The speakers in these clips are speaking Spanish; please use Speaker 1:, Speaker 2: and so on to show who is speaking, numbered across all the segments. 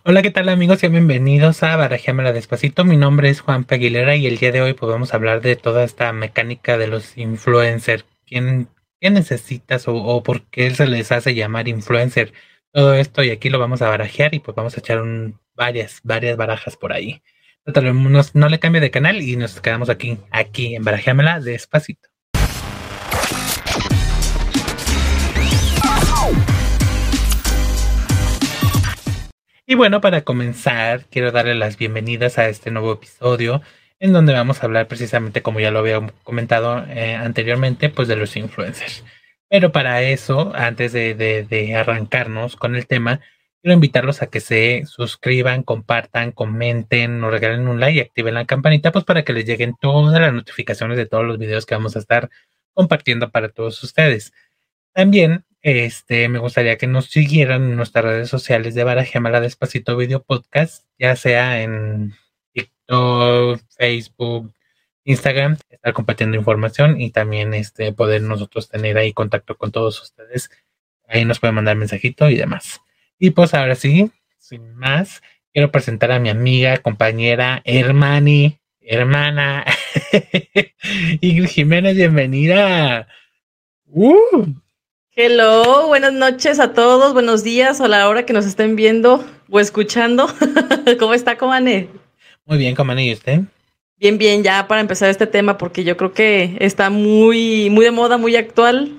Speaker 1: Hola, ¿qué tal amigos? Y bienvenidos a Barajémela Despacito. Mi nombre es Juan Aguilera y el día de hoy pues vamos a hablar de toda esta mecánica de los influencers. ¿Quién, ¿Qué necesitas o, por qué se les hace llamar influencer? Todo esto y aquí lo vamos a barajear y pues vamos a echar un, varias, varias barajas por ahí. No, no le cambie de canal y nos quedamos aquí, aquí en Barajémela Despacito. Y bueno, para comenzar, quiero darle las bienvenidas a este nuevo episodio en donde vamos a hablar precisamente, como ya lo había comentado eh, anteriormente, pues de los influencers. Pero para eso, antes de, arrancarnos con el tema, quiero invitarlos a que se suscriban, compartan, comenten, nos regalen un like y activen la campanita, pues para que les lleguen todas las notificaciones de todos los videos que vamos a estar compartiendo para todos ustedes. También este, me gustaría que nos siguieran en nuestras redes sociales de Barajémala Despacito Video Podcast, ya sea en TikTok, Facebook, Instagram, estar compartiendo información y también este, poder nosotros tener ahí contacto con todos ustedes. Ahí nos pueden mandar mensajito y demás. Y pues ahora sí, sin más, quiero presentar a mi amiga, compañera, hermani, hermana, Ingrid Jiménez, bienvenida.
Speaker 2: Uh. Hello, buenas noches a todos, buenos días o la hora que nos estén viendo o escuchando. ¿Cómo está, Comane?
Speaker 1: Muy bien, Comane, ¿y usted?
Speaker 2: Bien, bien, ya para empezar este tema, porque yo creo que está muy, muy de moda, muy actual.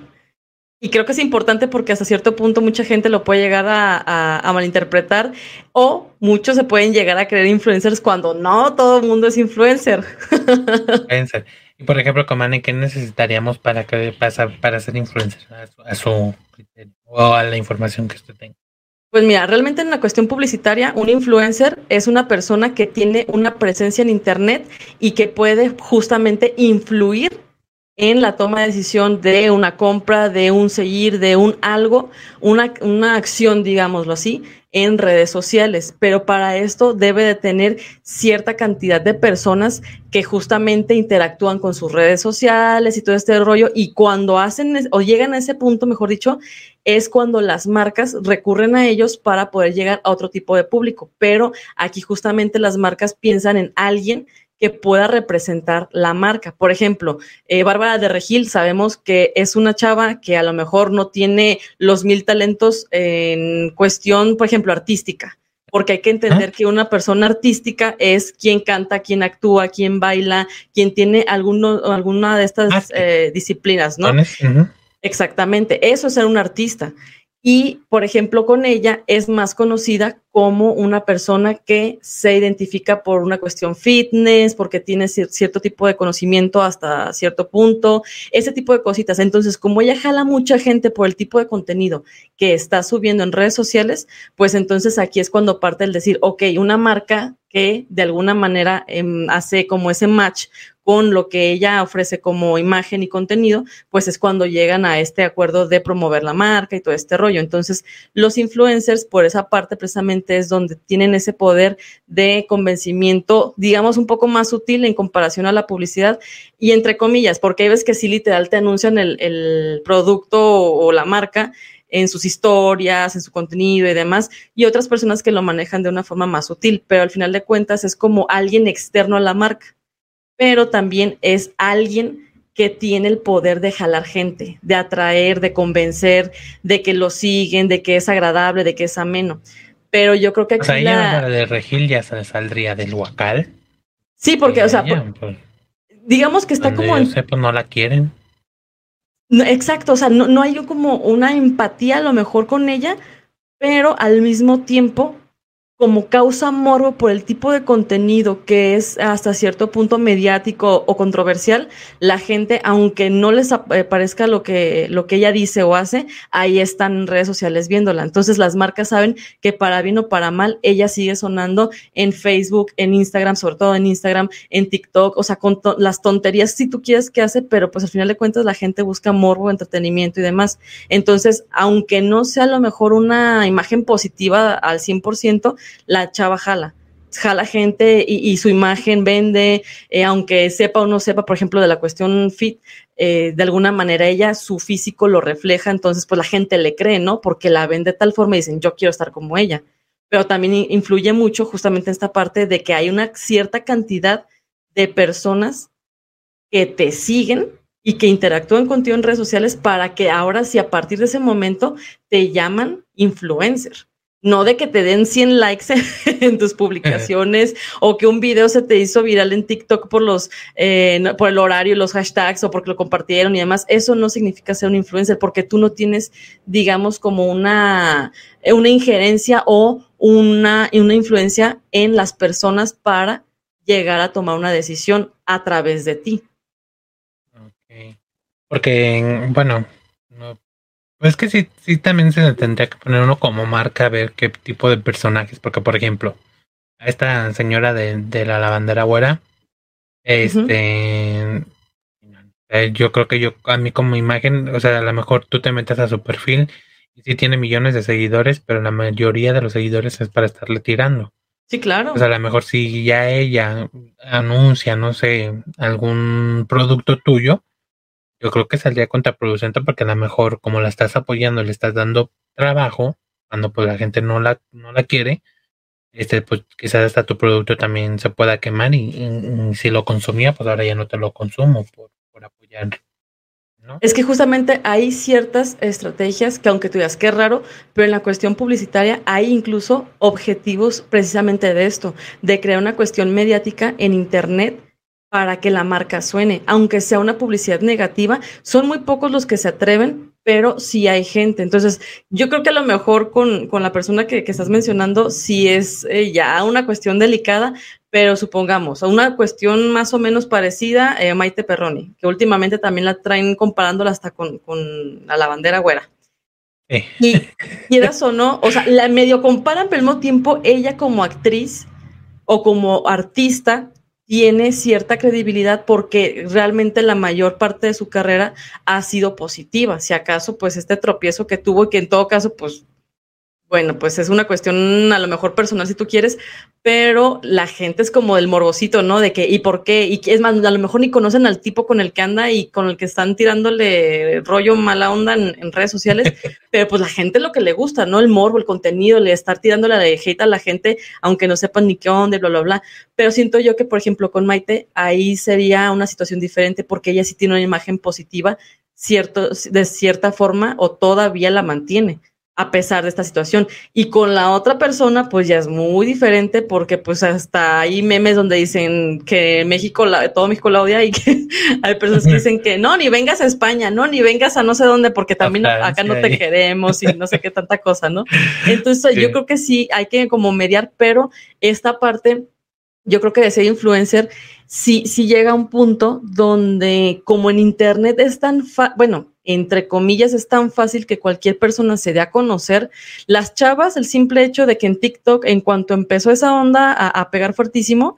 Speaker 2: Y creo que es importante porque hasta cierto punto mucha gente lo puede llegar a, a malinterpretar o muchos se pueden llegar a creer influencers cuando no todo el mundo es influencer.
Speaker 1: Influencer. Y por ejemplo, Comane, ¿qué necesitaríamos para que pasa para ser influencer a su, criterio o a la información que usted tenga?
Speaker 2: Pues mira, realmente en la cuestión publicitaria, un influencer es una persona que tiene una presencia en Internet y que puede justamente influir en la toma de decisión de una compra, de un seguir, de un algo, una, una acción, digámoslo así, en redes sociales, pero para esto debe de tener cierta cantidad de personas que justamente interactúan con sus redes sociales y todo este rollo. Y cuando hacen o llegan a ese punto, mejor dicho, es cuando las marcas recurren a ellos para poder llegar a otro tipo de público, pero aquí justamente las marcas piensan en alguien que pueda representar la marca. Por ejemplo, eh, Bárbara de Regil, sabemos que es una chava que a lo mejor no tiene los mil talentos en cuestión, por ejemplo, artística, porque hay que entender que una persona artística es quien canta, quien actúa, quien baila, quien tiene alguno, alguna de estas ah, eh, disciplinas, ¿no? Exactamente, eso es ser un artista. Y, por ejemplo, con ella es más conocida como una persona que se identifica por una cuestión fitness, porque tiene cierto tipo de conocimiento hasta cierto punto, ese tipo de cositas. Entonces, como ella jala mucha gente por el tipo de contenido que está subiendo en redes sociales, pues entonces aquí es cuando parte el decir, ok, una marca que de alguna manera em, hace como ese match con lo que ella ofrece como imagen y contenido, pues es cuando llegan a este acuerdo de promover la marca y todo este rollo. Entonces, los influencers, por esa parte precisamente es donde tienen ese poder de convencimiento, digamos, un poco más sutil en comparación a la publicidad y entre comillas, porque hay veces que sí literal te anuncian el, el producto o la marca en sus historias, en su contenido y demás, y otras personas que lo manejan de una forma más sutil, pero al final de cuentas es como alguien externo a la marca pero también es alguien que tiene el poder de jalar gente, de atraer, de convencer, de que lo siguen, de que es agradable, de que es ameno. Pero yo creo que
Speaker 1: aquí. O sea, la... de Regil ya saldría del Huacal.
Speaker 2: Sí, porque, o sea, pues, digamos que está como.
Speaker 1: en... no la quieren.
Speaker 2: exacto, o sea, no, no hay como una empatía a lo mejor con ella, pero al mismo tiempo como causa morbo por el tipo de contenido que es hasta cierto punto mediático o controversial, la gente, aunque no les eh, parezca lo que, lo que ella dice o hace, ahí están en redes sociales viéndola. Entonces las marcas saben que para bien o para mal, ella sigue sonando en Facebook, en Instagram, sobre todo en Instagram, en TikTok, o sea, con las tonterías si tú quieres que hace, pero pues al final de cuentas la gente busca morbo, entretenimiento y demás. Entonces, aunque no sea a lo mejor una imagen positiva al 100%, la chava jala jala gente y, su imagen vende, eh, aunque sepa o no sepa, por ejemplo, de la cuestión fit, eh, de alguna manera ella, su físico lo refleja, entonces pues la gente le cree, ¿no? Porque la ven de tal forma y dicen, yo quiero estar como ella. pero también influye mucho justamente en esta parte de que hay una cierta cantidad de personas que te siguen y que interactúan contigo en redes sociales para que ahora sí a partir de ese momento te llaman influencer no de que te den 100 likes en tus publicaciones o que un video se te hizo viral en TikTok por los eh, por el horario, los hashtags o porque lo compartieron y demás. Eso no significa ser un influencer porque tú no tienes, digamos, como una, una injerencia o una, una influencia en las personas para llegar a tomar una decisión a través de ti.
Speaker 1: Okay. Porque, bueno, no pues que sí, sí también se tendría que poner uno como marca a ver qué tipo de personajes, porque por ejemplo, a esta señora de, de la lavandera güera, este, eh, yo creo que yo, a mí como imagen, o sea, a lo mejor tú te metes a su perfil y sí tiene millones de seguidores, pero la mayoría de los seguidores es para estarle tirando.
Speaker 2: Sí, claro.
Speaker 1: O sea, a lo mejor si ya ella anuncia, no sé, algún producto tuyo, yo creo que saldría contraproducente porque a lo mejor como la estás apoyando, le estás dando trabajo, cuando pues la gente no la, no la quiere, este, pues quizás hasta tu producto también se pueda quemar y, si lo consumía, pues ahora ya no te lo consumo por, por apoyar. ¿no?
Speaker 2: Es que justamente hay ciertas estrategias que aunque tú digas que es raro, pero en la cuestión publicitaria hay incluso objetivos precisamente de esto, de crear una cuestión mediática en Internet para que la marca suene, aunque sea una publicidad negativa, son muy pocos los que se atreven, pero sí hay gente. Entonces, yo creo que a lo mejor con, con la persona que, que, estás mencionando, sí es eh, ya una cuestión delicada, pero supongamos, una cuestión más o menos parecida eh, Maite Perroni, que últimamente también la traen comparándola hasta con, con la lavandera güera. Y quieras o no, o sea, la medio comparan, pero al mismo tiempo ella como actriz o como artista tiene cierta credibilidad porque realmente la mayor parte de su carrera ha sido positiva. Si acaso, pues este tropiezo que tuvo y que en todo caso, pues bueno, pues es una cuestión a lo mejor personal si tú quieres, pero la gente es como el morbosito, ¿no? De que, ¿y por qué? Y es más, a lo mejor ni conocen al tipo con el que anda y con el que están tirándole rollo mala onda en, redes sociales, pero pues la gente lo que le gusta, ¿no? El morbo, el contenido, le estar tirándole de hate a la gente, aunque no sepan ni qué onda, bla, bla, bla. Pero siento yo que, por ejemplo, con Maite, ahí sería una situación diferente porque ella sí tiene una imagen positiva, cierto, de cierta forma, o todavía la mantiene a pesar de esta situación. Y con la otra persona, pues ya es muy diferente porque pues hasta hay memes donde dicen que México, la, todo México la odia y que hay personas que dicen que no, ni vengas a España, no, ni vengas a no sé dónde porque también acá no te queremos y no sé qué tanta cosa, ¿no? Entonces yo creo que sí, hay que como mediar, pero esta parte, yo creo que de ser influencer, sí, sí llega a un punto donde como en Internet es tan, bueno, entre comillas, es tan fácil que cualquier persona se dé a conocer. Las chavas, el simple hecho de que en TikTok, en cuanto empezó esa onda a, pegar fuertísimo,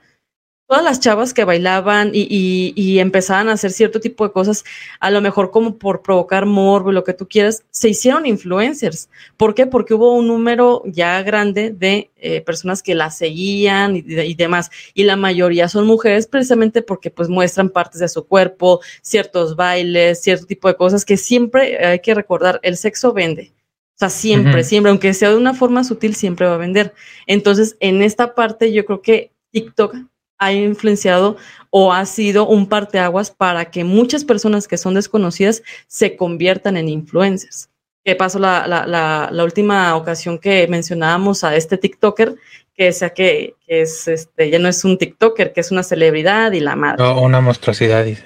Speaker 2: todas las chavas que bailaban y, y, y, empezaban a hacer cierto tipo de cosas, a lo mejor como por provocar morbo, lo que tú quieras, se hicieron influencers. ¿Por qué? Porque hubo un número ya grande de eh, personas que las seguían y, y, demás. Y la mayoría son mujeres precisamente porque pues muestran partes de su cuerpo, ciertos bailes, cierto tipo de cosas que siempre hay que recordar, el sexo vende. O sea, siempre, uh -huh. siempre, aunque sea de una forma sutil, siempre va a vender. Entonces, en esta parte yo creo que TikTok ha influenciado o ha sido un parteaguas para que muchas personas que son desconocidas se conviertan en influencers. ¿Qué pasó la, la, la, la última ocasión que mencionábamos a este TikToker? Que, sea que, que, es este, ya no es un TikToker, que es una celebridad y la madre.
Speaker 1: No, una monstruosidad, dice.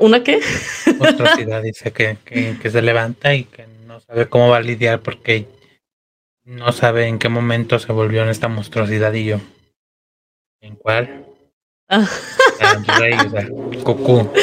Speaker 2: ¿Una qué?
Speaker 1: Monstruosidad, dice que, que, que se levanta y que no sabe cómo va a lidiar porque no sabe en qué momento se volvió en esta monstruosidad y yo. ¿En cuál?
Speaker 2: Ah.
Speaker 1: O sea. O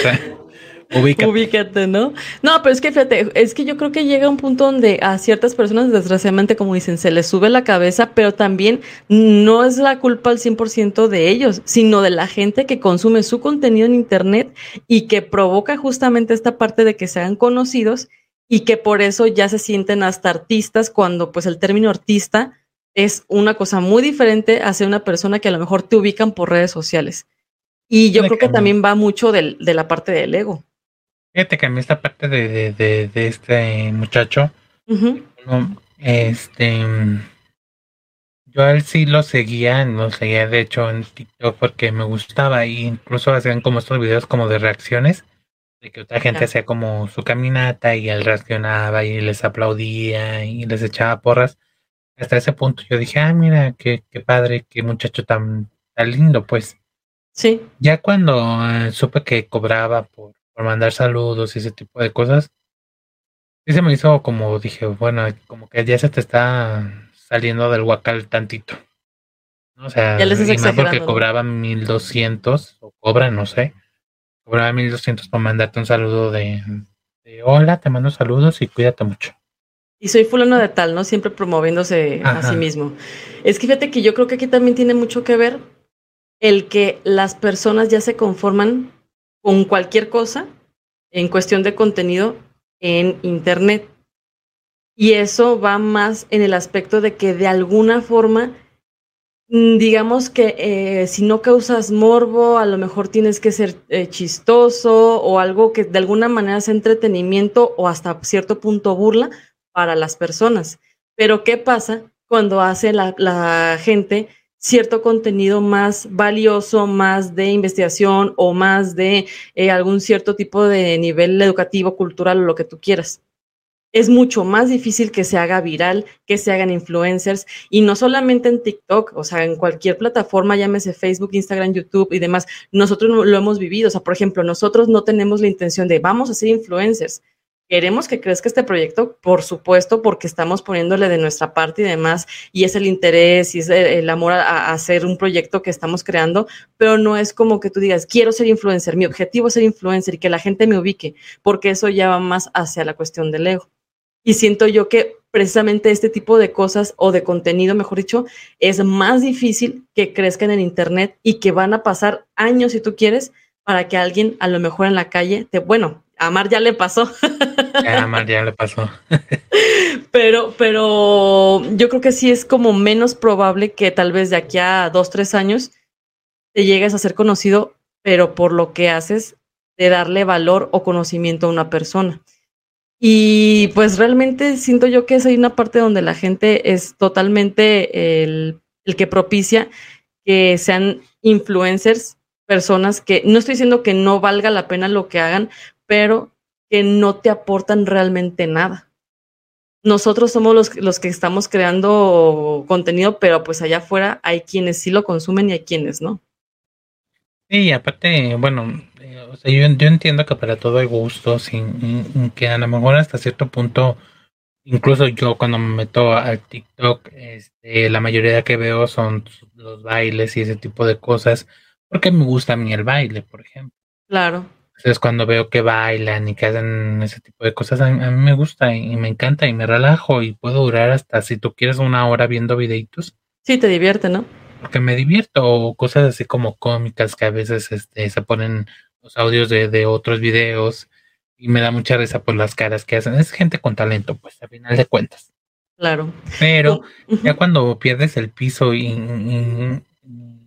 Speaker 1: sea,
Speaker 2: ubícate. ubícate. ¿no? No, pero es que fíjate, es que yo creo que llega un punto donde a ciertas personas, desgraciadamente, como dicen, se les sube la cabeza, pero también no es la culpa al 100% de ellos, sino de la gente que consume su contenido en Internet y que provoca justamente esta parte de que sean conocidos y que por eso ya se sienten hasta artistas cuando pues el término artista es una cosa muy diferente a ser una persona que a lo mejor te ubican por redes sociales. Y yo creo que también va mucho del, de la parte del ego.
Speaker 1: Fíjate que a mí esta parte de, de, de, de este muchacho, uh -huh. este, yo a él sí lo seguía, lo seguía de hecho en TikTok porque me gustaba, e incluso hacían como estos videos como de reacciones, de que otra gente hacía como su caminata y él reaccionaba y les aplaudía y les echaba porras. Hasta ese punto yo dije, ah, mira, qué, qué padre, qué muchacho tan, tan lindo, pues.
Speaker 2: Sí.
Speaker 1: Ya cuando eh, supe que cobraba por, por mandar saludos y ese tipo de cosas, sí se me hizo como dije, bueno, como que ya se te está saliendo del huacal tantito. O sea,
Speaker 2: Ya les
Speaker 1: y más porque cobraban 1200 o cobran, no sé. Cobraba 1200 para mandarte un saludo de, de hola, te mando saludos y cuídate mucho.
Speaker 2: Y soy fulano de tal, ¿no? Siempre promoviéndose a sí mismo. Es que fíjate que yo creo que aquí también tiene mucho que ver el que las personas ya se conforman con cualquier cosa en cuestión de contenido en Internet. Y eso va más en el aspecto de que de alguna forma, mm, digamos que eh, si no causas morbo, a lo mejor tienes que ser eh, chistoso o algo que de alguna manera sea entretenimiento o hasta cierto punto burla para las personas. Pero ¿qué pasa cuando hace la, gente cierto contenido más valioso, más de investigación o más de eh, algún cierto tipo de nivel educativo, cultural o lo que tú quieras? es mucho más difícil que se haga viral, que se hagan influencers, y no solamente en TikTok, o sea, en cualquier plataforma, llámese Facebook, Instagram, YouTube y demás, nosotros no- lo hemos vivido, o sea, por ejemplo, nosotros no tenemos la intención de vamos a ser influencers. Queremos que crezca este proyecto, por supuesto, porque estamos poniéndole de nuestra parte y demás, y es el interés y es el, amor a, a hacer un proyecto que estamos creando, pero no es como que tú digas, quiero ser influencer, mi objetivo es ser influencer y que la gente me ubique, porque eso ya va más hacia la cuestión del ego. Y siento yo que precisamente este tipo de cosas o de contenido, mejor dicho, es más difícil que crezcan en Internet y que van a pasar años, si tú quieres, para que alguien a lo mejor en la calle te, bueno, a Mar ya le pasó,
Speaker 1: Mar, ya le pasó.
Speaker 2: pero, pero yo creo que sí es como menos probable que tal vez de aquí a dos, tres años te llegues a ser conocido, pero por lo que haces de darle valor o conocimiento a una persona. Y pues realmente siento yo que es ahí una parte donde la gente es totalmente el, el que propicia que sean influencers, personas que no estoy diciendo que no valga la pena lo que hagan, pero que no te aportan realmente nada. Nosotros somos los, los que estamos creando contenido, pero pues allá afuera hay quienes sí lo consumen y hay quienes no.
Speaker 1: Sí, aparte, bueno, eh, o sea, yo, yo entiendo que para todo hay gustos y, y- y que a lo mejor hasta cierto punto, incluso yo cuando me meto al TikTok, este, la mayoría que veo son los bailes y ese tipo de cosas, porque me gusta a mí el baile, por ejemplo.
Speaker 2: Claro,
Speaker 1: Entonces cuando veo que bailan y que hacen ese tipo de cosas, a mí, a mí me gusta y, y me encanta y me relajo y puedo durar hasta, si tú quieres, una hora viendo videitos
Speaker 2: sí te divierte, ¿no?
Speaker 1: porque me divierto o cosas así como cómicas que a veces este, se ponen los audios de, de otros videos y me da mucha risa por las caras que hacen. Es gente con talento, pues, a final de cuentas.
Speaker 2: Claro.
Speaker 1: Pero ya cuando pierdes el piso y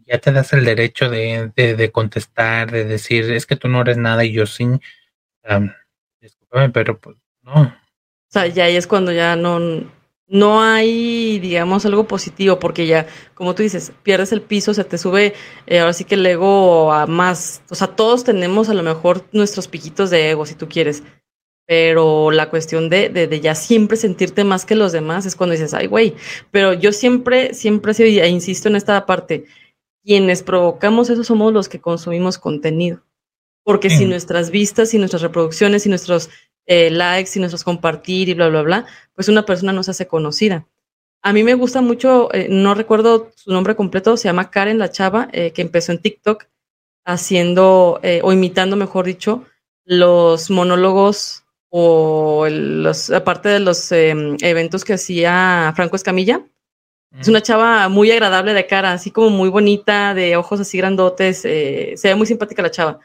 Speaker 1: ya te das el derecho de, de, de contestar, de decir, es que tú no eres nada y yo sí, um, discúlpame, pero pues no.
Speaker 2: O sea, ya ahí es cuando ya no, no hay, digamos, algo positivo, porque ya, como tú dices, pierdes el piso, se te sube, eh, ahora sí que el ego a más, o sea, todos tenemos a lo mejor nuestros piquitos de ego, si tú quieres, pero la cuestión de, de, de ya siempre sentirte más que los demás es cuando dices, ay, güey, pero yo siempre, siempre e insisto en esta parte, quienes provocamos eso somos los que consumimos contenido. Porque si nuestras vistas y nuestras reproducciones y nuestros eh, likes y nuestros compartir y bla, bla, bla, pues una persona no se hace conocida. A mí me gusta mucho, eh, no recuerdo su nombre completo, se llama Karen la chava, eh, que empezó en TikTok haciendo o imitando, mejor dicho, los monólogos o el- los, aparte de los eh, eventos que hacía Franco Escamilla. Es una chava muy agradable de cara, así como muy bonita, de ojos así grandotes, eh, se ve muy simpática la chava.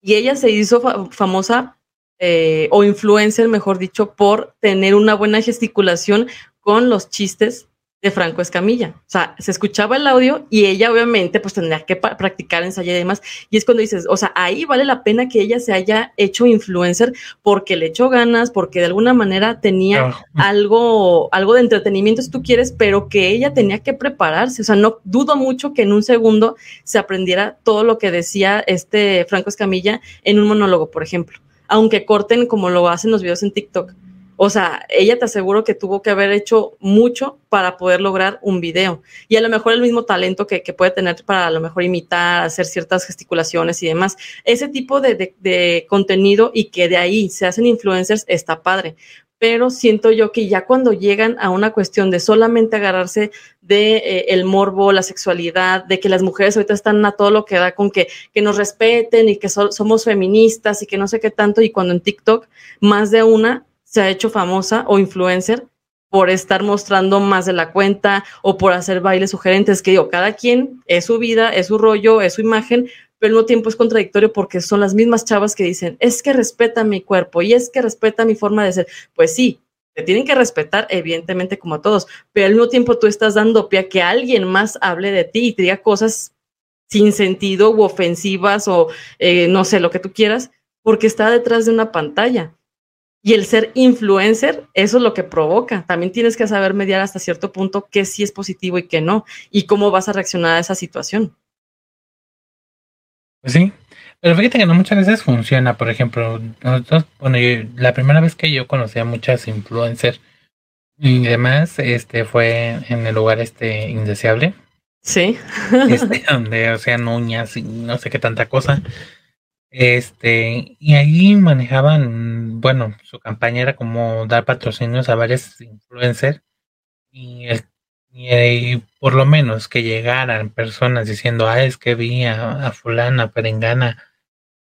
Speaker 2: Y ella se hizo fa- famosa eh, o influencer, mejor dicho, por tener una buena gesticulación con los chistes de Franco Escamilla. O sea, se escuchaba el audio y ella obviamente pues tendría que practicar, ensayar y demás. Y es cuando dices, o sea, ahí vale la pena que ella se haya hecho influencer porque le echó ganas, porque de alguna manera tenía algo, algo de entretenimiento si tú quieres, pero que ella tenía que prepararse. O sea, no dudo mucho que en un segundo se aprendiera todo lo que decía este Franco Escamilla en un monólogo, por ejemplo. Aunque corten como lo hacen los videos en TikTok o sea, ella te aseguro que tuvo que haber hecho mucho para poder lograr un video. Y a lo mejor el mismo talento que, puede tener para a lo mejor imitar, hacer ciertas gesticulaciones y demás. Ese tipo de, contenido y que de ahí se hacen influencers está padre pero siento yo que ya cuando llegan a una cuestión de solamente agarrarse de eh, el morbo, la sexualidad, de que las mujeres ahorita están a todo lo que da con que, que nos respeten y que somos feministas y que no sé qué tanto, y cuando en TikTok más de una se ha hecho famosa o influencer por estar mostrando más de la cuenta o por hacer bailes sugerentes, que digo, cada quien es su vida, es su rollo, es su imagen, pero al mismo tiempo es contradictorio porque son las mismas chavas que dicen, es que respeta mi cuerpo y es que respeta mi forma de ser. Pues sí, te tienen que respetar, evidentemente, como a todos, pero al mismo tiempo tú estás dando pie a que alguien más hable de ti y te diga cosas sin sentido u ofensivas o eh, no sé, lo que tú quieras, porque está detrás de una pantalla. Y el ser influencer, eso es lo que provoca. También tienes que saber mediar hasta cierto punto qué sí es positivo y qué no, y cómo vas a reaccionar a esa situación.
Speaker 1: Pues sí, pero fíjate que no muchas veces funciona. Por ejemplo, nosotros, bueno, la primera vez que yo conocí a muchas influencers y demás, este fue en el lugar este indeseable.
Speaker 2: Sí.
Speaker 1: Este, donde hacían uñas y no sé qué tanta cosa. Este, y ahí manejaban, bueno, su campaña era como dar patrocinios a varios influencers y, y, por lo menos que llegaran personas diciendo, ah, es que vi a, fulana, perengana.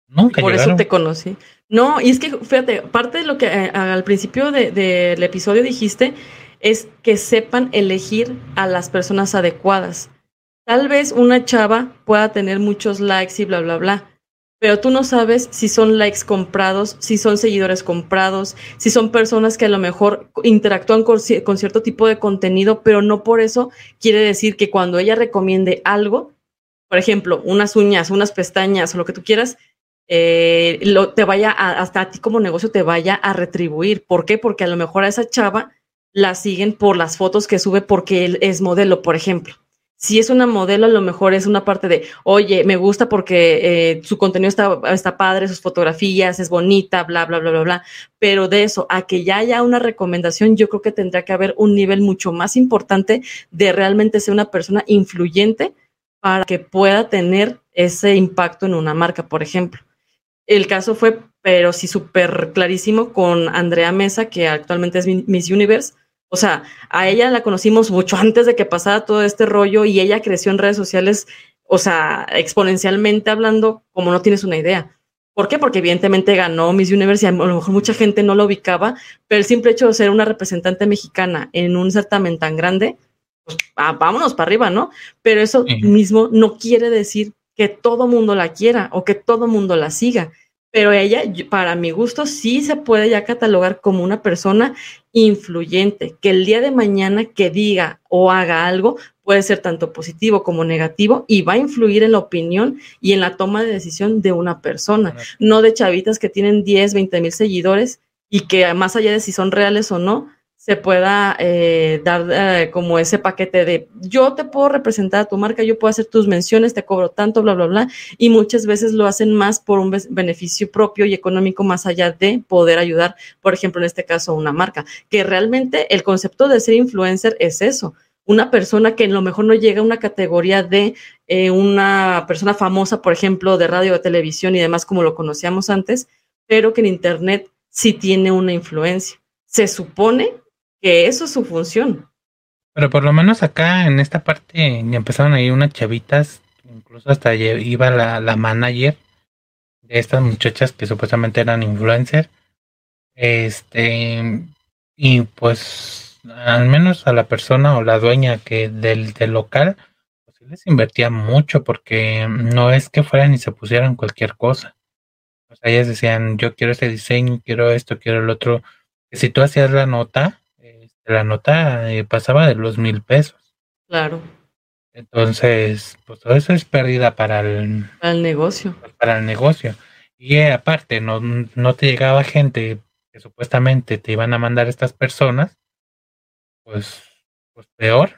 Speaker 1: Nunca
Speaker 2: Por eso te conocí. No, y es que, fíjate, parte de lo que eh, al principio del episodio dijiste es que sepan elegir a las personas adecuadas. Tal vez una chava pueda tener muchos likes y bla, bla, bla pero tú no sabes si son likes comprados, si son seguidores comprados, si son personas que a lo mejor interactúan con, cierto tipo de contenido, pero no por eso quiere decir que cuando ella recomiende algo, por ejemplo, unas uñas, unas pestañas o lo que tú quieras, eh, lo, te vaya hasta a ti como negocio te vaya a retribuir. ¿Por qué? Porque a lo mejor a esa chava la siguen por las fotos que sube porque él es modelo, por ejemplo si es una modelo, a lo mejor es una parte de, oye, me gusta porque eh, su contenido está, está padre, sus fotografías, es bonita, bla, bla, bla, bla, bla. Pero de eso, a que ya haya una recomendación, yo creo que tendría que haber un nivel mucho más importante de realmente ser una persona influyente para que pueda tener ese impacto en una marca, por ejemplo. El caso fue, pero sí súper clarísimo con Andrea Mesa, que actualmente es Miss Universe o sea, a ella la conocimos mucho antes de que pasara todo este rollo y ella creció en redes sociales, o sea, exponencialmente hablando, como no tienes una idea. ¿Por qué? Porque evidentemente ganó Miss Universe y a lo mejor mucha gente no lo ubicaba, pero el simple hecho de ser una representante mexicana en un certamen tan grande, pues ah, vámonos para arriba, ¿no? Pero eso mismo no quiere decir que todo mundo la quiera o que todo mundo la siga pero ella, para mi gusto, sí se puede ya catalogar como una persona influyente, que el día de mañana que diga o haga algo puede ser tanto positivo como negativo y va a influir en la opinión y en la toma de decisión de una persona, no de chavitas que tienen 10, 20 mil seguidores y que más allá de si son reales o no, se pueda eh, dar eh, como ese paquete de yo te puedo representar a tu marca, yo puedo hacer tus menciones, te cobro tanto, bla, bla, bla. Y muchas veces lo hacen más por un beneficio propio y económico más allá de poder ayudar, por ejemplo, en este caso, a una marca. Que realmente el concepto de ser influencer es eso. Una persona que a lo mejor no llega a una categoría de eh, una persona famosa, por ejemplo, de radio, de televisión y demás, como lo conocíamos antes, pero que en Internet sí tiene una influencia. Se supone que eso es su función.
Speaker 1: Pero por lo menos acá en esta parte empezaron a ir unas chavitas, incluso hasta iba la, la manager de estas muchachas que supuestamente eran influencers. Este, y pues al menos a la persona o la dueña que del, del local, pues les invertía mucho porque no es que fueran y se pusieran cualquier cosa. O sea, ellas decían, yo quiero este diseño, quiero esto, quiero el otro. si tú hacías la nota, la nota eh, pasaba de los mil pesos.
Speaker 2: Claro.
Speaker 1: Entonces, pues todo eso es pérdida para el,
Speaker 2: para el negocio.
Speaker 1: Para el negocio. Y eh, aparte, no, no te llegaba gente que supuestamente te iban a mandar estas personas, pues, pues peor.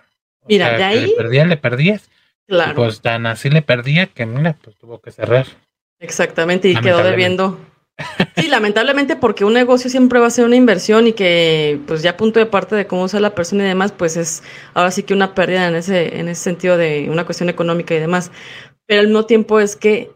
Speaker 2: Mira, de ahí.
Speaker 1: Le perdías, le perdías.
Speaker 2: Claro.
Speaker 1: pues tan así le perdía que, mira, pues tuvo que cerrar.
Speaker 2: Exactamente, y quedó debiendo. Sí, lamentablemente porque un negocio siempre va a ser una inversión y que pues ya punto de parte de cómo usa la persona y demás, pues es ahora sí que una pérdida en ese, en ese sentido de una cuestión económica y demás. Pero al mismo tiempo es que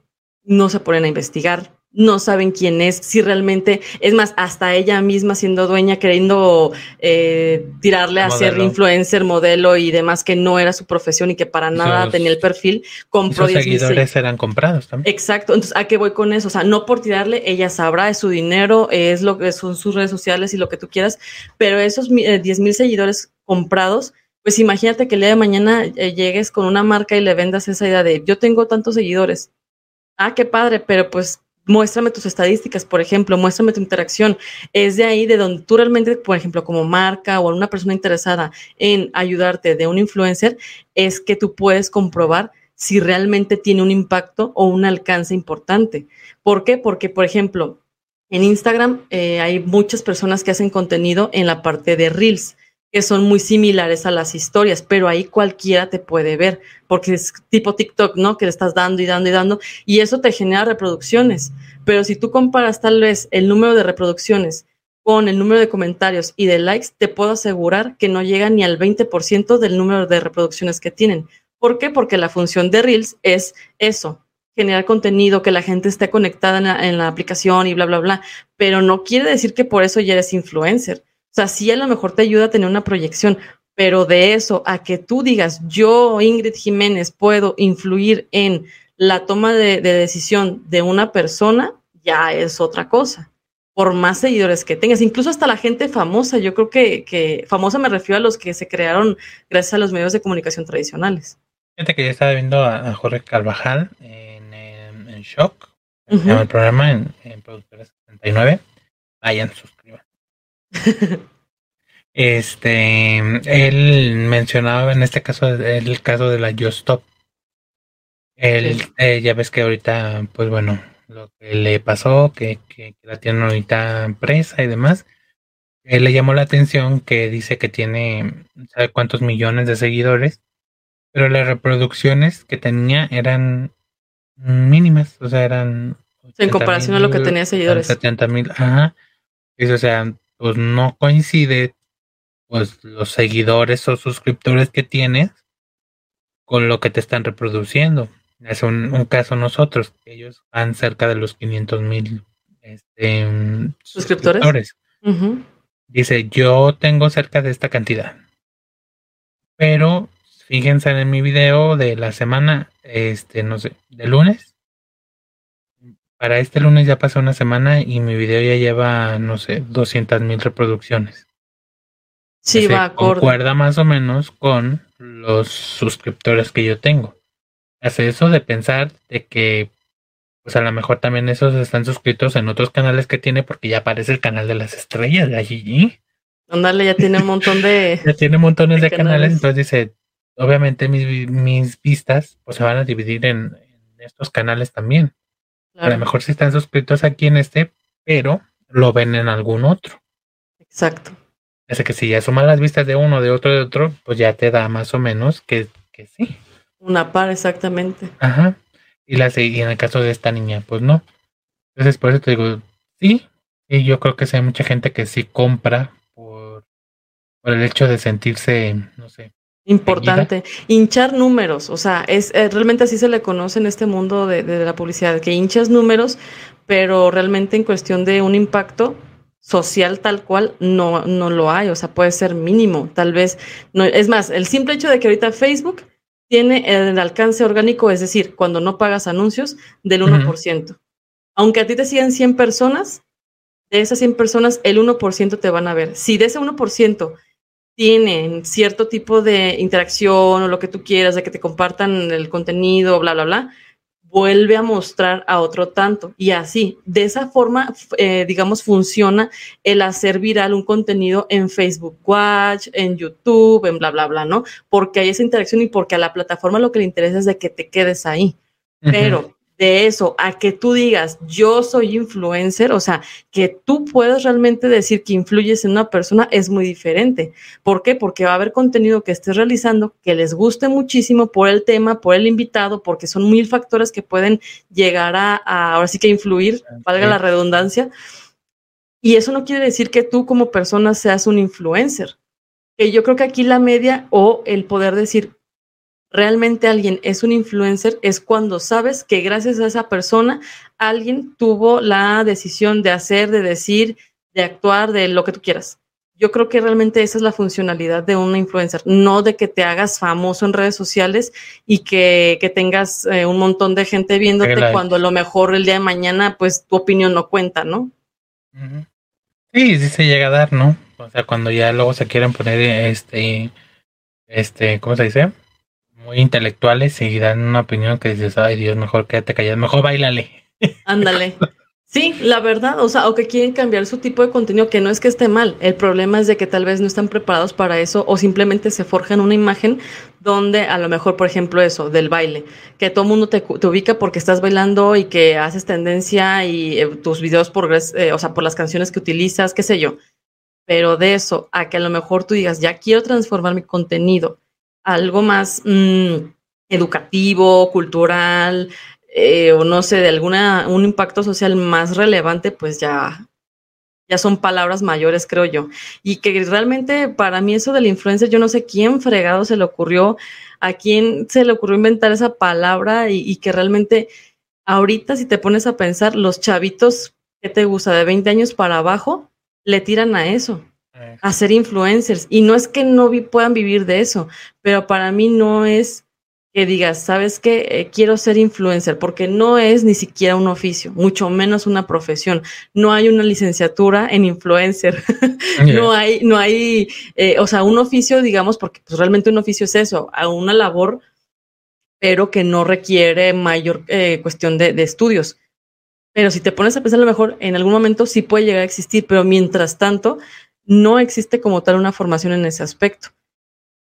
Speaker 2: no se ponen a investigar, no saben quién es, si realmente, es más, hasta ella misma siendo dueña, queriendo eh, tirarle a ser influencer, modelo y demás, que no era su profesión y que para nada tenía el perfil, compró
Speaker 1: seguidores eran comprados también.
Speaker 2: Exacto, entonces, ¿a qué voy con eso? O sea, no por tirarle, ella sabrá, es su dinero, es lo que son sus redes sociales y lo que tú quieras, pero esos 10 eh, mil seguidores comprados, pues imagínate que el día de mañana eh, llegues con una marca y le vendas esa idea de yo tengo tantos seguidores. Ah, qué padre, pero pues muéstrame tus estadísticas, por ejemplo, muéstrame tu interacción. Es de ahí de donde tú realmente, por ejemplo, como marca o una persona interesada en ayudarte de un influencer, es que tú puedes comprobar si realmente tiene un impacto o un alcance importante. ¿Por qué? Porque, por ejemplo, en Instagram eh, hay muchas personas que hacen contenido en la parte de Reels que son muy similares a las historias, pero ahí cualquiera te puede ver, porque es tipo TikTok, ¿no? Que le estás dando y dando y dando, y eso te genera reproducciones. Pero si tú comparas tal vez el número de reproducciones con el número de comentarios y de likes, te puedo asegurar que no llega ni al 20% del número de reproducciones que tienen. ¿Por qué? Porque la función de Reels es eso, generar contenido, que la gente esté conectada en la, aplicación y bla, bla, bla. Pero no quiere decir que por eso ya eres influencer o sea, sí a lo mejor te ayuda a tener una proyección, pero de eso a que tú digas, yo, Ingrid Jiménez, puedo influir en la toma de, decisión de una persona, ya es otra cosa. Por más seguidores que tengas, incluso hasta la gente famosa, yo creo que, que famosa me refiero a los que se crearon gracias a los medios de comunicación tradicionales.
Speaker 1: Gente que ya estaba viendo a, Jorge Carvajal en, en, Shock, el programa en, en Productora 69. Vayan, suscriban. este, él mencionaba en este caso el caso de la Stop. Él, eh, ya ves que ahorita, pues bueno, lo que le pasó, que, que, la tiene ahorita presa y demás. Él le llamó la atención que dice que tiene, ¿sabe cuántos millones de seguidores? Pero las reproducciones que tenía eran mínimas, o sea, eran...
Speaker 2: En comparación a lo que tenía seguidores.
Speaker 1: 70 mil, ajá. o sea, pues no coincide pues los seguidores o suscriptores que tienes con lo que te están reproduciendo. Es un, caso nosotros, ellos van cerca de los 500 mil este, suscriptores. Dice, yo tengo cerca de esta cantidad. Pero fíjense en mi video de la semana, este, no sé, de lunes, para este lunes ya pasó una semana y mi video ya lleva, no sé, 200 mil reproducciones.
Speaker 2: Sí, va acorde.
Speaker 1: Concuerda más o menos con los suscriptores que yo tengo. Hace eso de pensar de que, pues a lo mejor también esos están suscritos en otros canales que tiene porque ya aparece el canal de las estrellas de allí.
Speaker 2: Ándale, ya tiene un montón de...
Speaker 1: ya tiene montones de, canales. entonces dice, obviamente mis, mis vistas pues se van a dividir en estos canales también. A lo mejor sí están suscritos aquí en este, pero lo ven en algún otro.
Speaker 2: Exacto.
Speaker 1: Así que si ya sumas las vistas de uno, de otro, de otro, pues ya te da más o menos que, que sí.
Speaker 2: Una par, exactamente.
Speaker 1: Ajá. Y, la, y en el caso de esta niña, pues no. Entonces, por eso te digo, sí. Y yo creo que sí hay mucha gente que sí compra por, por el hecho de sentirse, no sé,
Speaker 2: Importante. Hinchar números, o sea, es eh, realmente así se le conoce en este mundo de, la publicidad, que hinchas números, pero realmente en cuestión de un impacto social tal cual no, no lo hay, o sea, puede ser mínimo, tal vez. No, es más, el simple hecho de que ahorita Facebook tiene el alcance orgánico, es decir, cuando no pagas anuncios, del 1%. Aunque a ti te siguen 100 personas, de esas 100 personas, el 1% te van a ver. Si de ese 1% tienen cierto tipo de interacción o lo que tú quieras, de que te compartan el contenido, bla, bla, bla, vuelve a mostrar a otro tanto. Y así, de esa forma, eh, digamos, funciona el hacer viral un contenido en Facebook Watch, en YouTube, en bla, bla, bla, ¿no? Porque hay esa interacción y porque a la plataforma lo que le interesa es de que te quedes ahí. Pero de eso a que tú digas yo soy influencer, o sea, que tú puedes realmente decir que influyes en una persona es muy diferente. ¿Por qué? Porque va a haber contenido que estés realizando que les guste muchísimo por el tema, por el invitado, porque son mil factores que pueden llegar a, ahora sí que influir, valga la redundancia. Y eso no quiere decir que tú como persona seas un influencer. Que yo creo que aquí la media o el poder decir, realmente alguien es un influencer es cuando sabes que gracias a esa persona alguien tuvo la decisión de hacer, de decir, de actuar, de lo que tú quieras. Yo creo que realmente esa es la funcionalidad de una influencer, no de que te hagas famoso en redes sociales y que, tengas eh, un montón de gente viéndote cuando a lo mejor el día de mañana pues tu opinión no cuenta, ¿no?
Speaker 1: Sí, sí se llega a dar, ¿no? O sea, cuando ya luego se quieren poner este, este, ¿cómo se dice? Muy intelectuales y dan una opinión que dices, ay Dios, mejor quédate callado, mejor bailale.
Speaker 2: Ándale. Sí, la verdad, o sea, o que quieren cambiar su tipo de contenido, que no es que esté mal, el problema es de que tal vez no están preparados para eso o simplemente se forjan una imagen donde a lo mejor, por ejemplo, eso, del baile, que todo mundo te, ubica porque estás bailando y que haces tendencia y eh, tus videos por, eh, o sea, por las canciones que utilizas, qué sé yo. Pero de eso a que a lo mejor tú digas, ya quiero transformar mi contenido algo más mm, educativo, cultural, eh, o no sé, de alguna, un impacto social más relevante, pues ya, ya son palabras mayores, creo yo. Y que realmente para mí eso del influencer, yo no sé quién fregado se le ocurrió, a quién se le ocurrió inventar esa palabra y, y que realmente ahorita si te pones a pensar, los chavitos que te gusta de 20 años para abajo, le tiran a eso a ser influencers. Y no es que no puedan vivir de eso, pero para mí no es que digas, ¿sabes qué? Eh, quiero ser influencer, porque no es ni siquiera un oficio, mucho menos una profesión. No hay una licenciatura en influencer. no hay, no hay, eh, o sea, un oficio, digamos, porque pues, realmente un oficio es eso, a una labor, pero que no requiere mayor eh, cuestión de, de estudios. Pero si te pones a pensar, a lo mejor en algún momento sí puede llegar a existir, pero mientras tanto, no existe como tal una formación en ese aspecto.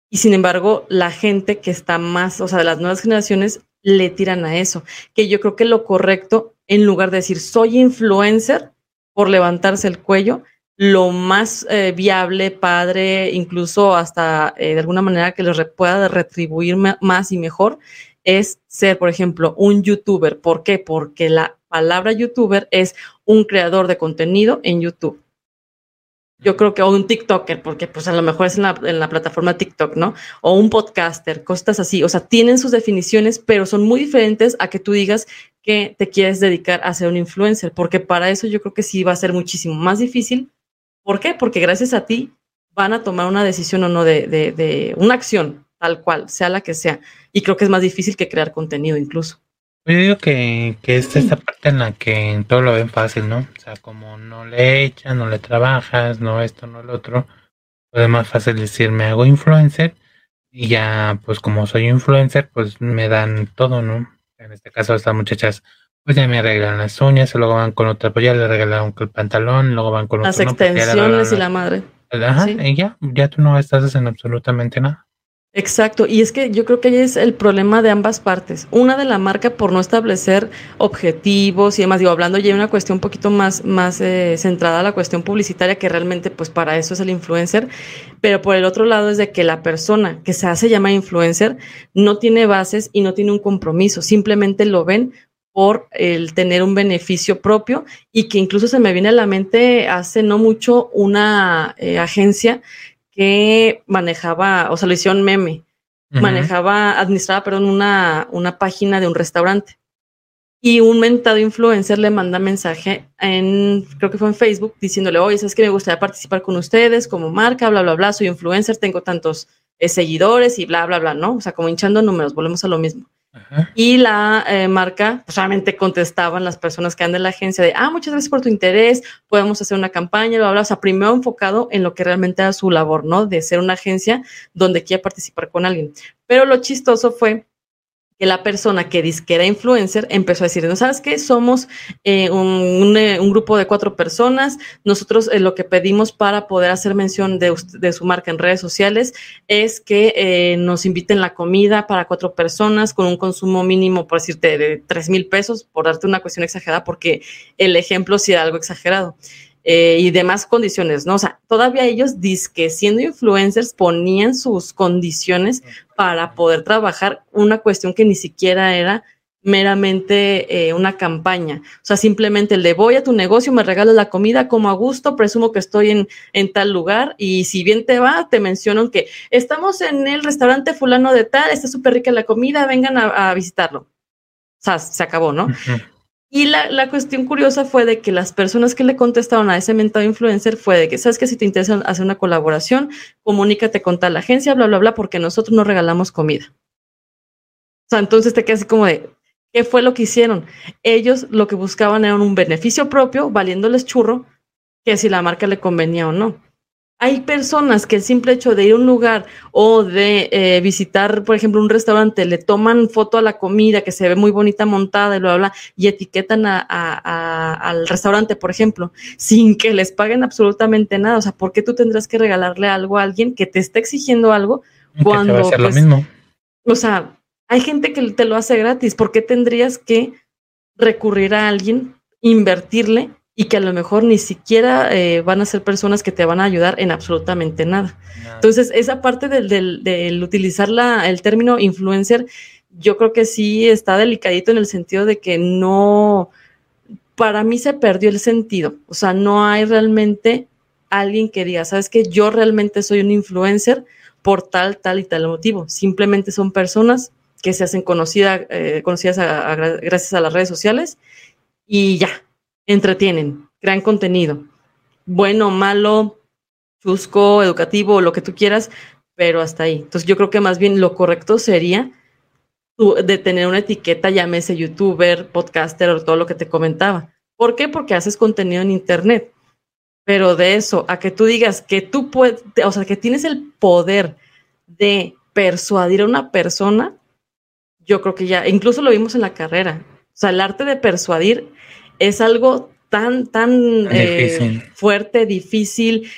Speaker 2: Y sin embargo, la gente que está más, o sea, de las nuevas generaciones, le tiran a eso. Que yo creo que lo correcto, en lugar de decir soy influencer por levantarse el cuello, lo más eh, viable, padre, incluso hasta eh, de alguna manera que les pueda retribuir más y mejor, es ser, por ejemplo, un youtuber. ¿Por qué? Porque la palabra youtuber es un creador de contenido en YouTube yo creo que, o un TikToker, porque pues a lo mejor es en la, plataforma TikTok, ¿no? O un podcaster, cosas así. O sea, tienen sus definiciones, pero son muy diferentes a que tú digas que te quieres dedicar a ser un influencer, porque para eso yo creo que sí va a ser muchísimo más difícil. ¿Por qué? Porque gracias a ti van a tomar una decisión o no de, de, de una acción, tal cual, sea la que sea. Y creo que es más difícil que crear contenido incluso.
Speaker 1: Yo digo que, que es esta parte en la que todo lo ven fácil, ¿no? O sea, como no le echas, no le trabajas, no esto, no lo otro, pues es más fácil decir, me hago influencer y ya, pues como soy influencer, pues me dan todo, ¿no? En este caso, estas muchachas, pues ya me arreglan las uñas, luego van con otra, pues ya le regalaron el pantalón, luego van con
Speaker 2: las extensiones y la madre.
Speaker 1: Ajá, y ya, ya tú no estás haciendo absolutamente nada.
Speaker 2: Exacto, y es que yo creo que ahí es el problema de ambas partes. Una de la marca por no establecer objetivos y demás, digo, hablando ya de una cuestión un poquito más, más eh, centrada a la cuestión publicitaria, que realmente pues para eso es el influencer, pero por el otro lado es de que la persona que se hace llamar influencer no tiene bases y no tiene un compromiso, simplemente lo ven por el tener un beneficio propio y que incluso se me viene a la mente hace no mucho una eh, agencia que manejaba, o sea, lo hicieron meme, manejaba, administraba, perdón, una, una página de un restaurante. Y un mentado influencer le manda mensaje en, creo que fue en Facebook, diciéndole, oye, es que me gustaría participar con ustedes como marca, bla, bla, bla, soy influencer, tengo tantos eh, seguidores y bla, bla, bla, ¿no? O sea, como hinchando números, volvemos a lo mismo. Y la eh, marca, pues solamente contestaban las personas que andan en la agencia de, ah, muchas gracias por tu interés, podemos hacer una campaña, bla, bla, o sea, primero enfocado en lo que realmente era su labor, ¿no? De ser una agencia donde quiera participar con alguien. Pero lo chistoso fue que la persona que dice que era influencer empezó a decir, ¿no sabes qué? Somos eh, un, eh, un, grupo de cuatro personas. Nosotros eh, lo que pedimos para poder hacer mención de, su marca en redes sociales es que nos inviten la comida para cuatro personas con un consumo mínimo, por decirte, de tres mil pesos, por darte una cuestión exagerada, porque el ejemplo sí era algo exagerado y demás condiciones, ¿no? O sea, todavía ellos, disque siendo influencers, ponían sus condiciones para poder trabajar una cuestión que ni siquiera era meramente eh, una campaña. O sea, simplemente el de voy a tu negocio, me regalas la comida como a gusto, presumo que estoy en, en tal lugar y si bien te va, te mencionan que estamos en el restaurante fulano de tal, está súper rica la comida, vengan a, visitarlo. O sea, se acabó, ¿no? Y la, la, cuestión curiosa fue de que las personas que le contestaron a ese mentado influencer fue de que, ¿sabes que Si te interesa hacer una colaboración, comunícate con tal agencia, bla, bla, bla, porque nosotros no regalamos comida. O sea, entonces te quedas así como de, ¿qué fue lo que hicieron? Ellos lo que buscaban era un beneficio propio, valiéndoles churro, que si la marca le convenía o no. Hay personas que el simple hecho de ir a un lugar o de eh, visitar, por ejemplo, un restaurante, le toman foto a la comida que se ve muy bonita montada y lo habla y etiquetan a, a, a, al restaurante, por ejemplo, sin que les paguen absolutamente nada. O sea, ¿por qué tú tendrás que regalarle algo a alguien que te está exigiendo algo cuando...
Speaker 1: Que va a pues, lo mismo.
Speaker 2: O sea, hay gente que te lo hace gratis. ¿Por qué tendrías que recurrir a alguien, invertirle y que a lo mejor ni siquiera eh, van a ser personas que te van a ayudar en absolutamente nada. nada. Entonces, esa parte del, del, del utilizar la, el término influencer, yo creo que sí está delicadito en el sentido de que no, para mí se perdió el sentido. O sea, no hay realmente alguien que diga, sabes que yo realmente soy un influencer por tal, tal y tal motivo. Simplemente son personas que se hacen conocida, eh, conocidas a, a, gracias a las redes sociales y ya, entretienen, crean contenido, bueno, malo, chusco, educativo, lo que tú quieras, pero hasta ahí. Entonces yo creo que más bien lo correcto sería de tener una etiqueta, llámese youtuber, podcaster o todo lo que te comentaba. ¿Por qué? Porque haces contenido en internet. Pero de eso a que tú digas que tú puedes, o sea, que tienes el poder de persuadir a una persona, yo creo que ya, incluso lo vimos en la carrera. O sea, el arte de persuadir es algo tan, tan eh, fuerte, difícil,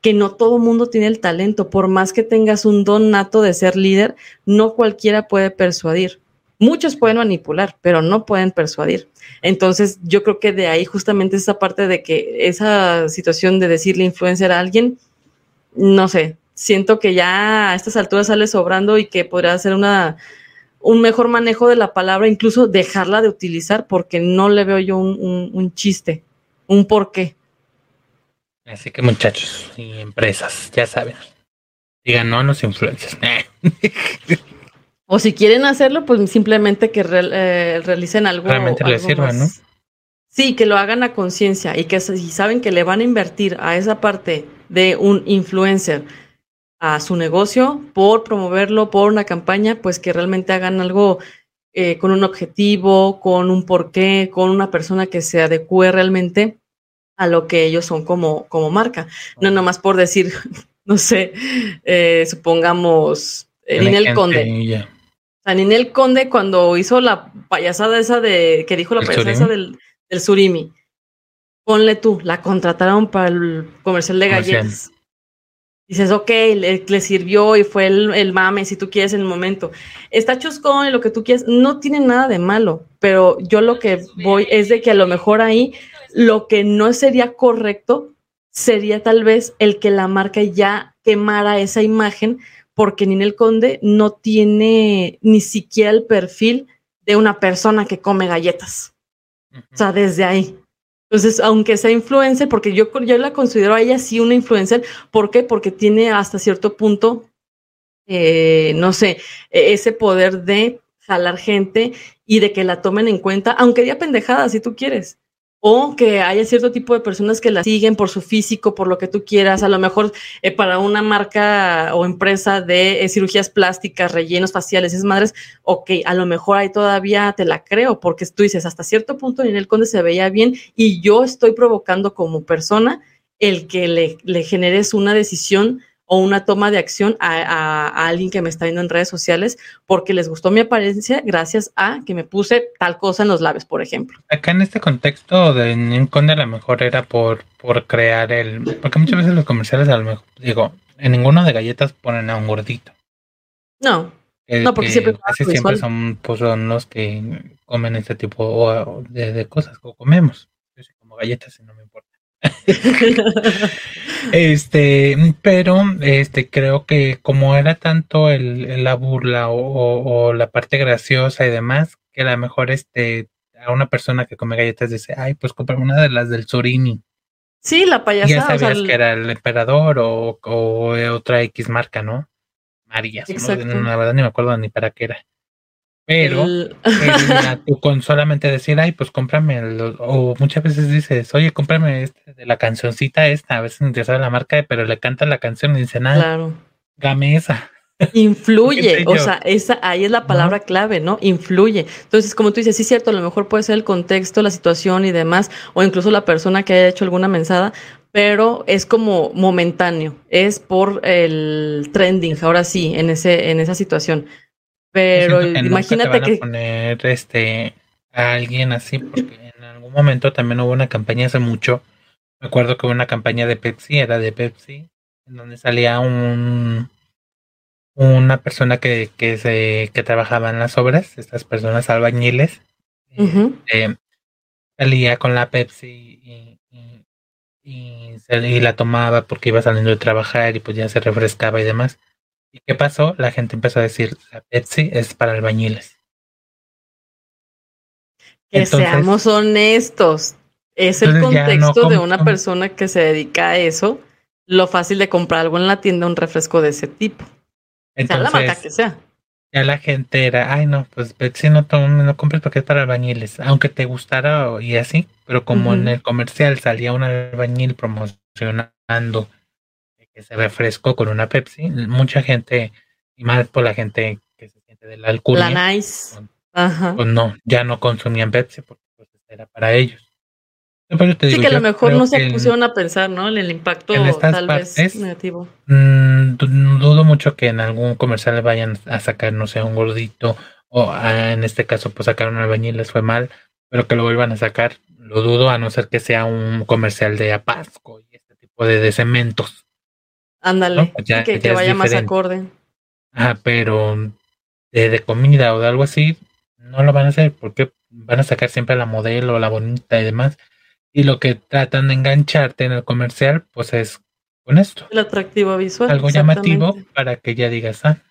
Speaker 2: que no todo mundo tiene el talento. Por más que tengas un don nato de ser líder, no cualquiera puede persuadir. Muchos pueden manipular, pero no pueden persuadir. Entonces, yo creo que de ahí justamente esa parte de que esa situación de decirle influencer a alguien, no sé, siento que ya a estas alturas sale sobrando y que podría ser una un mejor manejo de la palabra, incluso dejarla de utilizar, porque no le veo yo un, un, un chiste, un porqué.
Speaker 1: Así que muchachos y empresas, ya saben, digan no a los influencers.
Speaker 2: o si quieren hacerlo, pues simplemente que re, eh, realicen algo.
Speaker 1: Realmente les sirva, ¿no?
Speaker 2: Sí, que lo hagan a conciencia y que si saben que le van a invertir a esa parte de un influencer, a su negocio por promoverlo, por una campaña, pues que realmente hagan algo eh, con un objetivo, con un porqué, con una persona que se adecue realmente a lo que ellos son como, como marca. No nomás por decir, no sé, eh, supongamos, eh, Ninel Conde. O sea, Ninel Conde cuando hizo la payasada esa de, que dijo la
Speaker 1: ¿El
Speaker 2: payasada esa del, del surimi, ponle tú, la contrataron para el comercial de galletas dices, ok, le, sirvió y fue el, mame, si tú quieres, en el momento. Está chuscón y lo que tú quieres, no tiene nada de malo, pero yo lo que voy es de que a lo mejor ahí lo que no sería correcto sería tal vez el que la marca ya quemara esa imagen, porque Ninel Conde no tiene ni siquiera el perfil de una persona que come galletas. O sea, desde ahí. Entonces, aunque sea influencer, porque yo, yo la considero a ella sí una influencer, ¿por qué? Porque tiene hasta cierto punto, eh, no sé, ese poder de jalar gente y de que la tomen en cuenta, aunque diga pendejada, si tú quieres o que haya cierto tipo de personas que la siguen por su físico, por lo que tú quieras, a lo mejor eh, para una marca o empresa de eh, cirugías plásticas, rellenos faciales, esas madres, ok, a lo mejor ahí todavía te la creo, porque tú dices, hasta cierto punto en el conde se veía bien y yo estoy provocando como persona el que le, le generes una decisión o una toma de acción a, alguien que me está viendo en redes sociales porque les gustó mi apariencia gracias a que me puse tal cosa en los labios, por ejemplo.
Speaker 1: Acá en este contexto de Ninconde a lo mejor era por, por crear el... Porque muchas veces los comerciales a lo mejor, digo, en ninguno de galletas ponen a un gordito.
Speaker 2: No. no, porque siempre,
Speaker 1: casi siempre son, pues, son los que comen este tipo de, de cosas, o comemos. como galletas, y no me importa. este, pero este creo que como era tanto el, la burla o, la parte graciosa y demás, que a lo mejor este a una persona que come galletas dice, ay, pues compra una de las del Sorini.
Speaker 2: Sí, la payasada.
Speaker 1: Ya sabías que era el emperador o, otra X marca, ¿no? María, ¿no? la verdad ni me acuerdo ni para qué era. Pero con solamente decir, ay, pues cómprame, o muchas veces dices, oye, cómprame este de la cancioncita esta, a veces no te sabe la marca, pero le canta la canción y dice, nada, claro. game esa.
Speaker 2: Influye, o sea, esa, ahí es la palabra clave, ¿no? Influye. Entonces, como tú dices, sí es cierto, a lo mejor puede ser el contexto, la situación y demás, o incluso la persona que haya hecho alguna mensada, pero es como momentáneo, es por el trending, ahora sí, en ese, en esa situación. Pero imagínate que.
Speaker 1: poner este, a alguien así, porque en algún momento también hubo una campaña hace mucho. Me acuerdo que hubo una campaña de Pepsi, era de Pepsi, en donde salía un una persona que, que se que trabajaba en las obras, estas personas albañiles, eh, salía con la Pepsi y, y, y, la tomaba porque iba saliendo de trabajar y pues ya se refrescaba y demás. ¿Y qué pasó? La gente empezó a decir, la Pepsi es para albañiles.
Speaker 2: Que seamos honestos. Es el contexto de una persona que se dedica a eso, lo fácil de comprar algo en la tienda, un refresco de ese tipo. Entonces, sea la marca que sea.
Speaker 1: Ya la gente era, ay no, pues Pepsi no, no compres porque es para albañiles, aunque te gustara y así, pero como en el comercial salía un albañil promocionando que se refrescó con una Pepsi, mucha gente, y más por la gente que se siente del alcohol.
Speaker 2: La nice. Pues, Ajá.
Speaker 1: pues no, ya no consumían Pepsi porque pues era para ellos.
Speaker 2: sí, que a lo mejor no se pusieron a pensar, ¿no? El impacto tal vez negativo.
Speaker 1: Mm, dudo mucho que en algún comercial vayan a sacar, no sé, un gordito, o en este caso, pues sacaron albañil, les fue mal, pero que lo vuelvan a sacar, lo dudo, a no ser que sea un comercial de Apasco y este tipo de, de cementos.
Speaker 2: Ándale, pues que, vaya más acorde.
Speaker 1: Ah, pero de, comida o de algo así, no lo van a hacer porque van a sacar siempre la modelo, la bonita y demás. Y lo que tratan de engancharte en el comercial, pues es con esto.
Speaker 2: El atractivo visual.
Speaker 1: Algo llamativo para que ya digas, ah,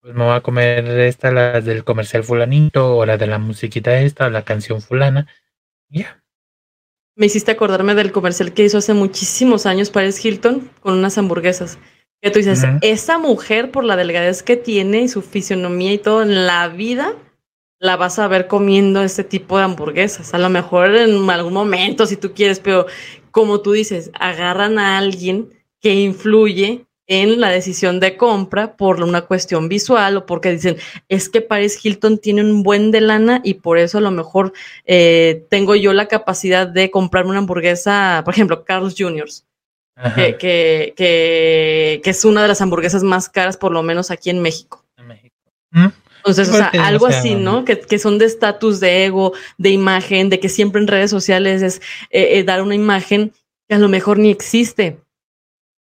Speaker 1: pues me voy a comer esta, la del comercial fulanito, o la de la musiquita esta, o la canción fulana. Ya
Speaker 2: me hiciste acordarme del comercial que hizo hace muchísimos años Paris Hilton con unas hamburguesas. Que tú dices, esa mujer por la delgadez que tiene y su fisionomía y todo en la vida, la vas a ver comiendo este tipo de hamburguesas. A lo mejor en algún momento, si tú quieres, pero como tú dices, agarran a alguien que influye en la decisión de compra por una cuestión visual o porque dicen, es que Paris Hilton tiene un buen de lana y por eso a lo mejor eh, tengo yo la capacidad de comprarme una hamburguesa, por ejemplo, Carl's Jr., que, que, que, es una de las hamburguesas más caras, por lo menos aquí en México. ¿Mm? Entonces, o sea, algo así, ¿no? Que, que son de estatus, de ego, de imagen, de que siempre en redes sociales es eh, eh, dar una imagen que a lo mejor ni existe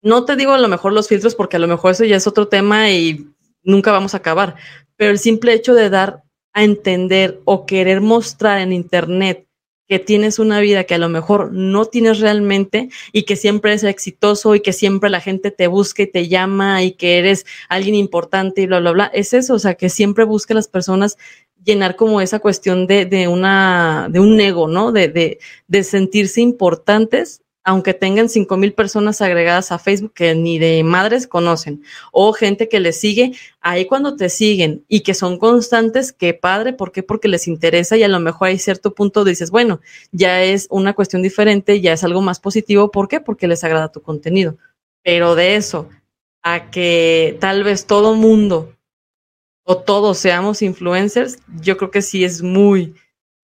Speaker 2: no te digo a lo mejor los filtros porque a lo mejor eso ya es otro tema y nunca vamos a acabar, pero el simple hecho de dar a entender o querer mostrar en Internet que tienes una vida que a lo mejor no tienes realmente y que siempre es exitoso y que siempre la gente te busca y te llama y que eres alguien importante y bla, bla, bla. Es eso, o sea, que siempre busca las personas llenar como esa cuestión de, de una, de un ego, ¿no? De, de, de sentirse importantes aunque tengan cinco mil personas agregadas a Facebook que ni de madres conocen, o gente que les sigue, ahí cuando te siguen y que son constantes, qué padre, ¿por qué? Porque les interesa y a lo mejor hay cierto punto dices, bueno, ya es una cuestión diferente, ya es algo más positivo, ¿por qué? Porque les agrada tu contenido. Pero de eso a que tal vez todo mundo o todos seamos influencers, yo creo que sí es muy,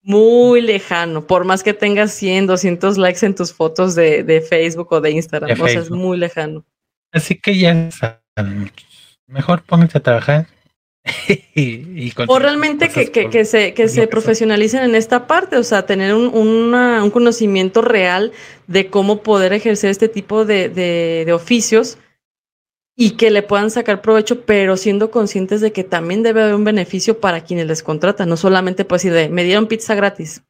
Speaker 2: muy lejano, por más que tengas 100, 200 likes en tus fotos de, Facebook o de Instagram, o sea, es muy lejano.
Speaker 1: Así que ya saben, mejor pónganse a trabajar.
Speaker 2: y, o realmente que, que, se, que se profesionalicen en esta parte, o sea, tener un, un conocimiento real de cómo poder ejercer este tipo de, de, de oficios y que le puedan sacar provecho, pero siendo conscientes de que también debe haber un beneficio para quienes les contratan, no solamente pues decir de me dieron pizza gratis,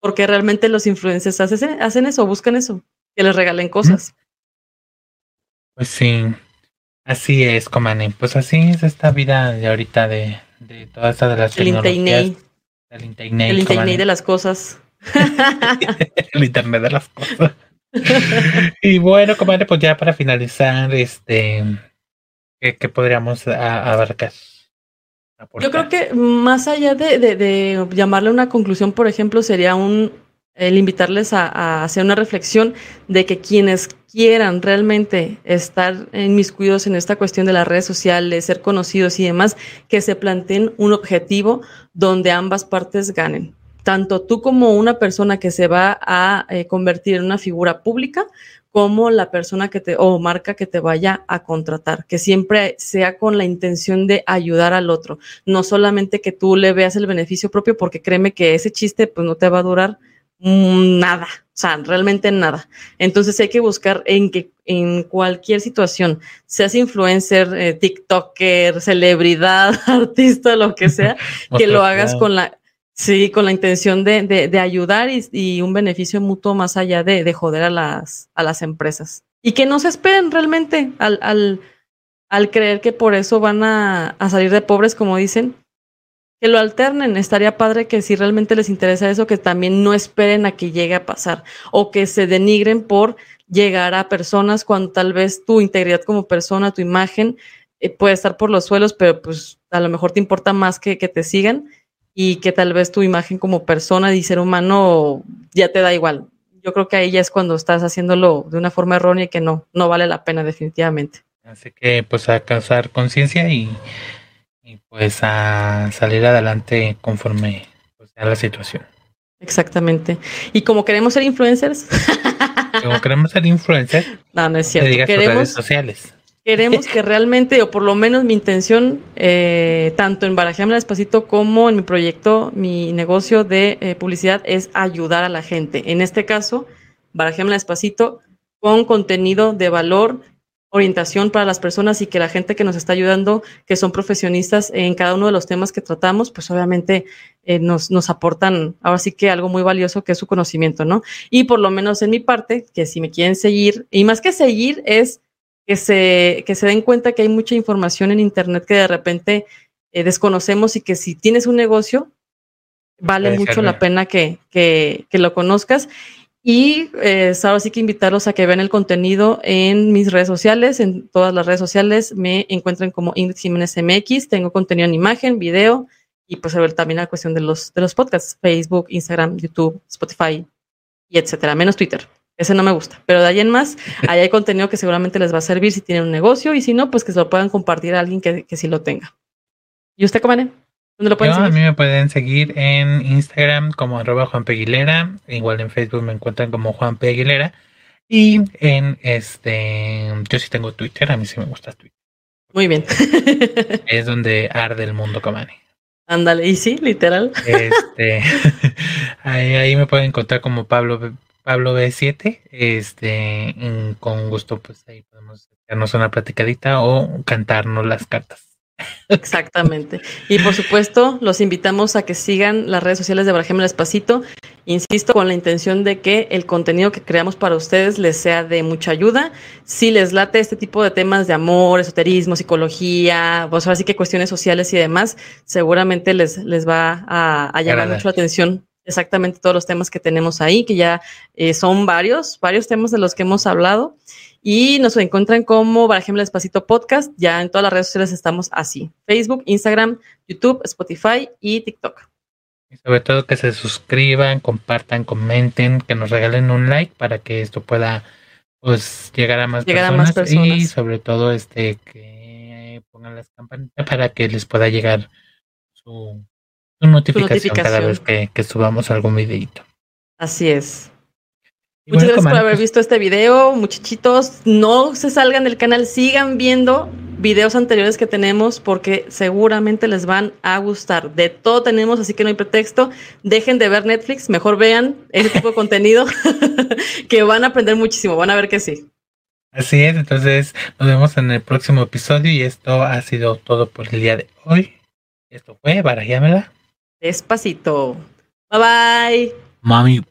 Speaker 2: porque realmente los influencers hacen, hacen eso, buscan eso, que les regalen cosas.
Speaker 1: Pues sí, así es, Comane. Pues así es esta vida de ahorita de, de toda esta de las
Speaker 2: el tecnologías. El internet. El internet de las cosas.
Speaker 1: el internet de las cosas. Y bueno, Comane, pues ya para finalizar, este, ¿qué, podríamos abarcar?
Speaker 2: Yo creo que más allá de, de, de una conclusión, por ejemplo, sería un el invitarles a, hacer una reflexión de que quienes quieran realmente estar inmiscuidos en esta cuestión de las redes sociales, ser conocidos y demás, que se planteen un objetivo donde ambas partes ganen. Tanto tú como una persona que se va a eh, convertir en una figura pública, como la persona que te o marca que te vaya a contratar, que siempre sea con la intención de ayudar al otro, no solamente que tú le veas el beneficio propio, porque créeme que ese chiste pues no te va a durar nada, o sea, realmente nada. Entonces hay que buscar en que en cualquier situación, seas influencer, eh, TikToker, celebridad, artista, lo que sea, que lo hagas con la, sí, con la intención de, de, ayudar y, un beneficio mutuo más allá de, de, joder a las, a las empresas. Y que no se esperen realmente al, al, al creer que por eso van a, a salir de pobres, como dicen, que lo alternen. Estaría padre que si realmente les interesa eso, que también no esperen a que llegue a pasar o que se denigren por llegar a personas cuando tal vez tu integridad como persona, tu imagen eh, puede estar por los suelos, pero pues a lo mejor te importa más que, que te sigan y que tal vez tu imagen como persona y ser humano ya te da igual. Yo creo que ahí ya es cuando estás haciéndolo de una forma errónea y que no, no vale la pena definitivamente.
Speaker 1: Así que pues a causar conciencia y y pues a salir adelante conforme pues, sea la situación.
Speaker 2: Exactamente. Y como queremos ser influencers.
Speaker 1: como queremos ser influencers.
Speaker 2: No, no es cierto.
Speaker 1: queremos, redes sociales.
Speaker 2: Queremos que realmente, o por lo menos mi intención, eh, tanto en Barajame Despacito como en mi proyecto, mi negocio de eh, publicidad, es ayudar a la gente. En este caso, Barajame Despacito con contenido de valor orientación para las personas y que la gente que nos está ayudando, que son profesionistas en cada uno de los temas que tratamos, pues obviamente eh, nos, nos aportan ahora sí que algo muy valioso que es su conocimiento, ¿no? Y por lo menos en mi parte, que si me quieren seguir, y más que seguir es que se, que se den cuenta que hay mucha información en Internet que de repente eh, desconocemos y que si tienes un negocio, vale mucho la pena que, que, que lo conozcas. Y eh, ahora sí que invitarlos a que vean el contenido en mis redes sociales, en todas las redes sociales. Me encuentran como Ingrid Jiménez MX, tengo contenido en imagen, video y pues también la cuestión de los, de los podcasts, Facebook, Instagram, YouTube, Spotify y etcétera, menos Twitter. Ese no me gusta, pero de ahí en más, ahí hay contenido que seguramente les va a servir si tienen un negocio y si no, pues que se lo puedan compartir a alguien que, que sí lo tenga. ¿Y usted, Comane?
Speaker 1: ¿Dónde lo pueden seguir? A mí me pueden seguir en Instagram como arroba Juan Peguilera. Igual en Facebook me encuentran como Juan Peguilera. Y en este, yo sí tengo Twitter, a mí sí me gusta Twitter.
Speaker 2: Muy bien.
Speaker 1: es donde arde el mundo, Comani.
Speaker 2: Ándale, y sí, literal.
Speaker 1: Este, ahí, ahí, me pueden encontrar como Pablo Pablo B7. Este, con gusto, pues ahí podemos darnos una platicadita o cantarnos las cartas.
Speaker 2: Exactamente. Y por supuesto, los invitamos a que sigan las redes sociales de Barajema Despacito. Insisto, con la intención de que el contenido que creamos para ustedes les sea de mucha ayuda. Si les late este tipo de temas de amor, esoterismo, psicología, pues ahora sí que cuestiones sociales y demás, seguramente les, les va a, llamar mucho la atención exactamente todos los temas que tenemos ahí, que ya eh, son varios, varios temas de los que hemos hablado. Y nos encuentran como Barajemla Despacito Podcast. Ya en todas las redes sociales estamos así. Facebook, Instagram, YouTube, Spotify y TikTok.
Speaker 1: Y sobre todo que se suscriban, compartan, comenten, que nos regalen un like para que esto pueda pues llegar a más, personas, y sobre todo este que pongan las campanitas para que les pueda llegar su, notificación, cada vez que, que subamos algún videito.
Speaker 2: Así es. Muchas gracias por haber visto este video, muchachitos. No se salgan del canal, sigan viendo videos anteriores que tenemos porque seguramente les van a gustar. De todo tenemos, así que no hay pretexto. Dejen de ver Netflix, mejor vean ese tipo de contenido que van a aprender muchísimo. Van a ver que sí.
Speaker 1: Así es, entonces nos vemos en el próximo episodio y esto ha sido todo por el día de hoy. Esto fue Barayámela.
Speaker 2: Despacito. Bye bye.
Speaker 1: Mami.